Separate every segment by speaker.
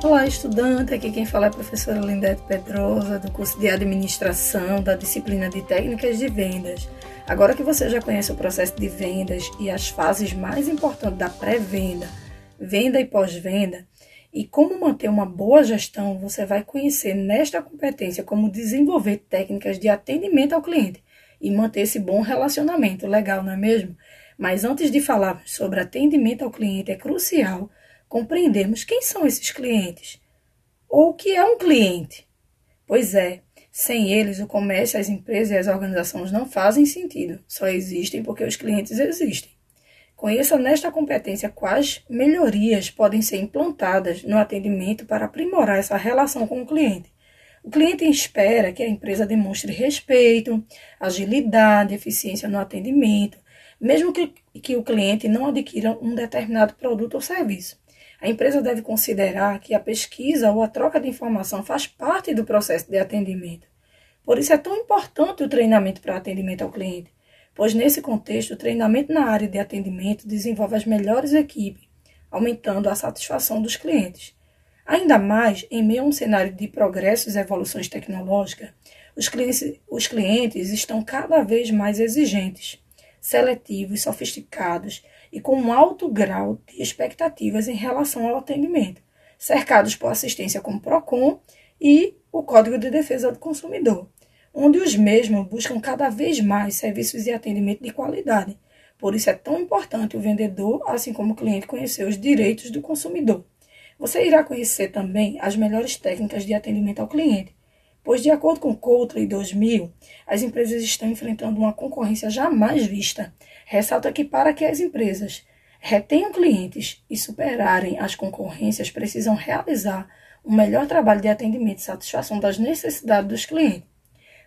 Speaker 1: Olá, estudante. Aqui quem fala é a professora Lindete Pedrosa, do curso de Administração da disciplina de Técnicas de Vendas. Agora que você já conhece o processo de vendas e as fases mais importantes da pré-venda, venda e pós-venda, e como manter uma boa gestão, você vai conhecer nesta competência como desenvolver técnicas de atendimento ao cliente e manter esse bom relacionamento. Legal, não é mesmo? Mas antes de falarmos sobre atendimento ao cliente, é crucial compreendermos quem são esses clientes ou o que é um cliente. Pois é, sem eles, o comércio, as empresas e as organizações não fazem sentido, só existem porque os clientes existem. Conheça nesta competência quais melhorias podem ser implantadas no atendimento para aprimorar essa relação com o cliente. O cliente espera que a empresa demonstre respeito, agilidade, eficiência no atendimento, mesmo que, que o cliente não adquira um determinado produto ou serviço. A empresa deve considerar que a pesquisa ou a troca de informação faz parte do processo de atendimento. Por isso é tão importante o treinamento para atendimento ao cliente, pois nesse contexto o treinamento na área de atendimento desenvolve as melhores equipes, aumentando a satisfação dos clientes. Ainda mais em meio a um cenário de progressos e evoluções tecnológicas, os clientes, os clientes estão cada vez mais exigentes seletivos, sofisticados e com um alto grau de expectativas em relação ao atendimento, cercados por assistência como PROCON e o Código de Defesa do Consumidor, onde os mesmos buscam cada vez mais serviços e atendimento de qualidade. Por isso é tão importante o vendedor, assim como o cliente, conhecer os direitos do consumidor. Você irá conhecer também as melhores técnicas de atendimento ao cliente, pois, de acordo com Coulter 2000, as empresas estão enfrentando uma concorrência jamais vista. Ressalta que, para que as empresas retenham clientes e superarem as concorrências, precisam realizar um melhor trabalho de atendimento e satisfação das necessidades dos clientes.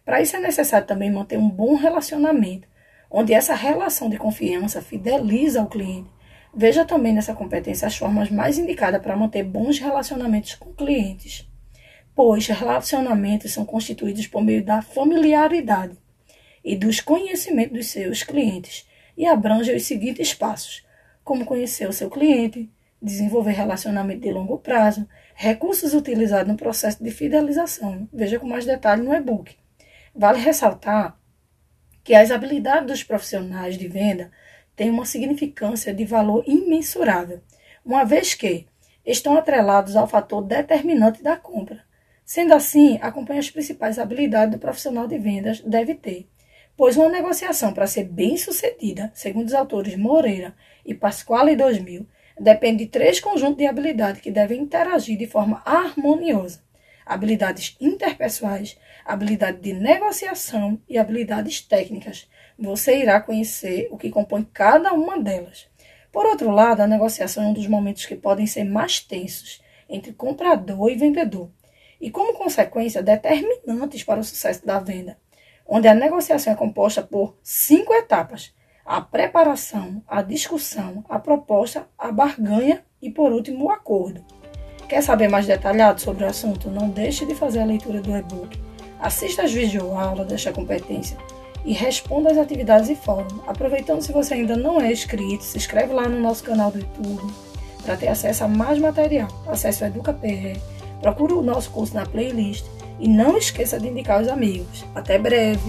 Speaker 1: Para isso, é necessário também manter um bom relacionamento, onde essa relação de confiança fideliza o cliente. Veja também nessa competência as formas mais indicadas para manter bons relacionamentos com clientes pois relacionamentos são constituídos por meio da familiaridade e dos conhecimentos dos seus clientes e abrangem os seguintes passos: como conhecer o seu cliente, desenvolver relacionamento de longo prazo, recursos utilizados no processo de fidelização. Veja com mais detalhe no e-book. Vale ressaltar que as habilidades dos profissionais de venda têm uma significância de valor imensurável, uma vez que estão atrelados ao fator determinante da compra, Sendo assim, acompanhe as principais habilidades do profissional de vendas deve ter, pois uma negociação para ser bem sucedida, segundo os autores Moreira e Pasquale 2000, depende de três conjuntos de habilidades que devem interagir de forma harmoniosa: habilidades interpessoais, habilidade de negociação e habilidades técnicas. Você irá conhecer o que compõe cada uma delas. Por outro lado, a negociação é um dos momentos que podem ser mais tensos entre comprador e vendedor e, como consequência, determinantes para o sucesso da venda, onde a negociação é composta por cinco etapas: a preparação, a discussão, a proposta, a barganha e, por último, o acordo. Quer saber mais detalhado sobre o assunto? Não deixe de fazer a leitura do e-book. Assista às videoaulas desta competência e responda às atividades e fórum. Aproveitando, se você ainda não é inscrito, se inscreve lá no nosso canal do YouTube para ter acesso a mais material. Acesse o EducaPR Procure o nosso curso na playlist e não esqueça de indicar os amigos. Até breve!